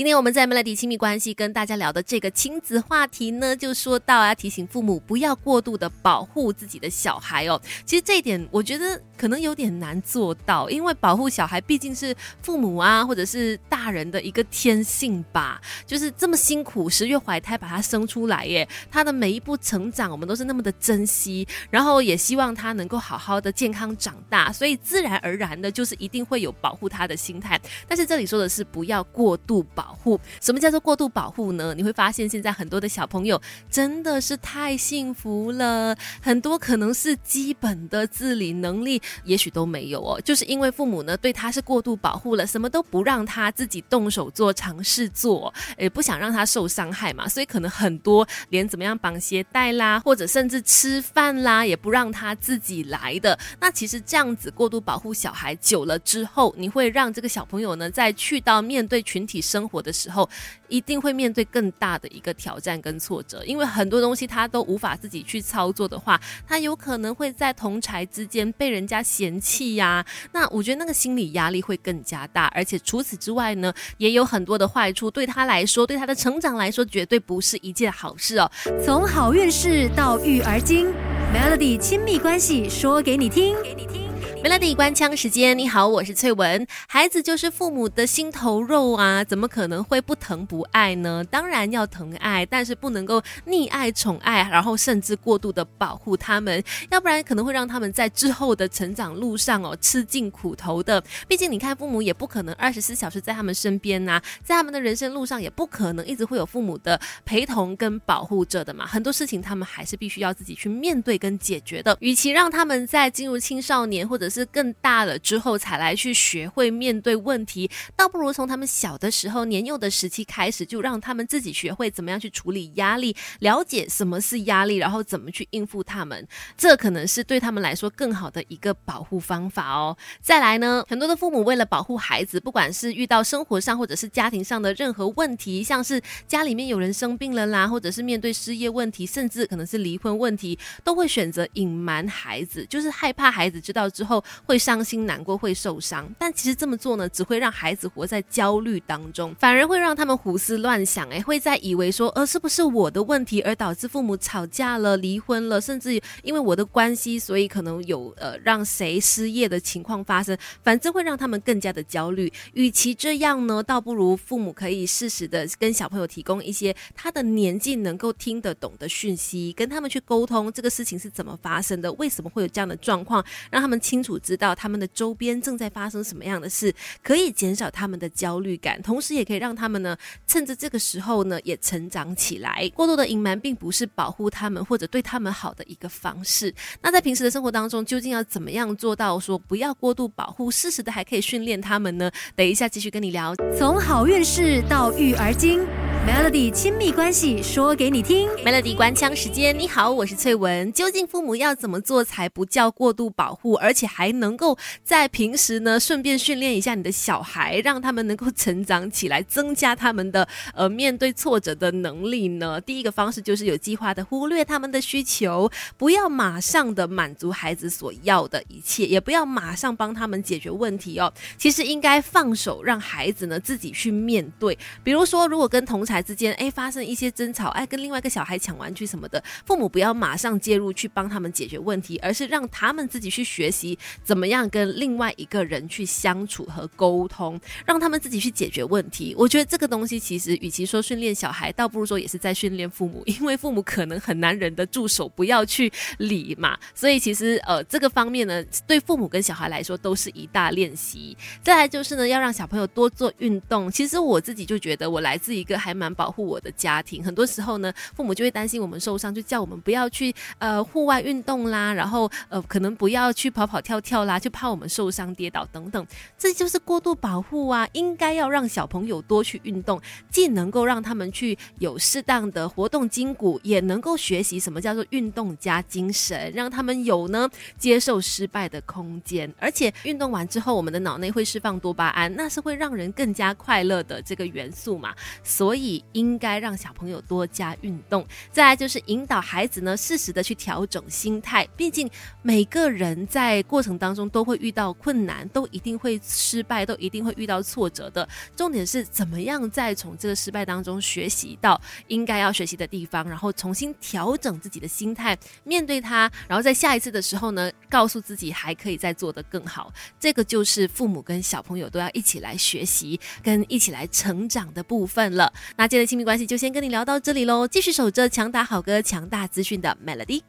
今天我们在 Melody 亲密关系跟大家聊的这个亲子话题呢，就说到啊，提醒父母不要过度的保护自己的小孩哦。其实这一点我觉得可能有点难做到，因为保护小孩毕竟是父母啊，或者是大人的一个天性吧。就是这么辛苦，十月怀胎把他生出来耶，他的每一步成长，我们都是那么的珍惜，然后也希望他能够好好的健康长大，所以自然而然的就是一定会有保护他的心态。但是这里说的是不要过度保。保护什么叫做过度保护呢？你会发现现在很多的小朋友真的是太幸福了，很多可能是基本的自理能力也许都没有哦，就是因为父母呢对他是过度保护了，什么都不让他自己动手做、尝试做，也不想让他受伤害嘛，所以可能很多连怎么样绑鞋带啦，或者甚至吃饭啦，也不让他自己来的。那其实这样子过度保护小孩久了之后，你会让这个小朋友呢在去到面对群体生活。的时候，一定会面对更大的一个挑战跟挫折，因为很多东西他都无法自己去操作的话，他有可能会在同才之间被人家嫌弃呀。那我觉得那个心理压力会更加大，而且除此之外呢，也有很多的坏处，对他来说，对他的成长来说，绝对不是一件好事哦。从好运事到育儿经，Melody 亲密关系说给你听给你听。Melody 关枪时间，你好，我是翠文。孩子就是父母的心头肉啊，怎么可能会不疼不爱呢？当然要疼爱，但是不能够溺爱宠爱，然后甚至过度的保护他们，要不然可能会让他们在之后的成长路上哦吃尽苦头的。毕竟你看，父母也不可能二十四小时在他们身边呐，在他们的人生路上也不可能一直会有父母的陪同跟保护着的嘛。很多事情他们还是必须要自己去面对跟解决的。与其让他们在进入青少年或者是更大了之后才来去学会面对问题，倒不如从他们小的时候、年幼的时期开始，就让他们自己学会怎么样去处理压力，了解什么是压力，然后怎么去应付他们。这可能是对他们来说更好的一个保护方法哦。再来呢，很多的父母为了保护孩子，不管是遇到生活上或者是家庭上的任何问题，像是家里面有人生病了啦，或者是面对失业问题，甚至可能是离婚问题，都会选择隐瞒孩子，就是害怕孩子知道之后。会伤心难过，会受伤，但其实这么做呢，只会让孩子活在焦虑当中，反而会让他们胡思乱想，哎，会在以为说，呃，是不是我的问题而导致父母吵架了、离婚了，甚至因为我的关系，所以可能有呃让谁失业的情况发生，反正会让他们更加的焦虑。与其这样呢，倒不如父母可以适时的跟小朋友提供一些他的年纪能够听得懂的讯息，跟他们去沟通这个事情是怎么发生的，为什么会有这样的状况，让他们清楚。知道他们的周边正在发生什么样的事，可以减少他们的焦虑感，同时也可以让他们呢趁着这个时候呢也成长起来。过度的隐瞒并不是保护他们或者对他们好的一个方式。那在平时的生活当中，究竟要怎么样做到说不要过度保护，适时的还可以训练他们呢？等一下继续跟你聊。从好运事到育儿经，Melody 亲密关系说给你听。Melody 关枪时间，你好，我是翠文。究竟父母要怎么做才不叫过度保护，而且还能够在平时呢，顺便训练一下你的小孩，让他们能够成长起来，增加他们的呃面对挫折的能力呢。第一个方式就是有计划的忽略他们的需求，不要马上的满足孩子所要的一切，也不要马上帮他们解决问题哦。其实应该放手，让孩子呢自己去面对。比如说，如果跟同才之间哎发生一些争吵，哎跟另外一个小孩抢玩具什么的，父母不要马上介入去帮他们解决问题，而是让他们自己去学习。怎么样跟另外一个人去相处和沟通，让他们自己去解决问题？我觉得这个东西其实，与其说训练小孩，倒不如说也是在训练父母，因为父母可能很难忍得住手，不要去理嘛。所以其实呃，这个方面呢，对父母跟小孩来说都是一大练习。再来就是呢，要让小朋友多做运动。其实我自己就觉得，我来自一个还蛮保护我的家庭，很多时候呢，父母就会担心我们受伤，就叫我们不要去呃户外运动啦，然后呃可能不要去跑跑跳。跳啦，就怕我们受伤跌倒等等，这就是过度保护啊！应该要让小朋友多去运动，既能够让他们去有适当的活动筋骨，也能够学习什么叫做运动加精神，让他们有呢接受失败的空间。而且运动完之后，我们的脑内会释放多巴胺，那是会让人更加快乐的这个元素嘛。所以应该让小朋友多加运动。再来就是引导孩子呢，适时的去调整心态。毕竟每个人在过程当中都会遇到困难，都一定会失败，都一定会遇到挫折的。重点是怎么样再从这个失败当中学习到应该要学习的地方，然后重新调整自己的心态，面对它，然后在下一次的时候呢，告诉自己还可以再做得更好。这个就是父母跟小朋友都要一起来学习，跟一起来成长的部分了。那今天的亲密关系就先跟你聊到这里喽，继续守着强打好哥、强大资讯的 Melody。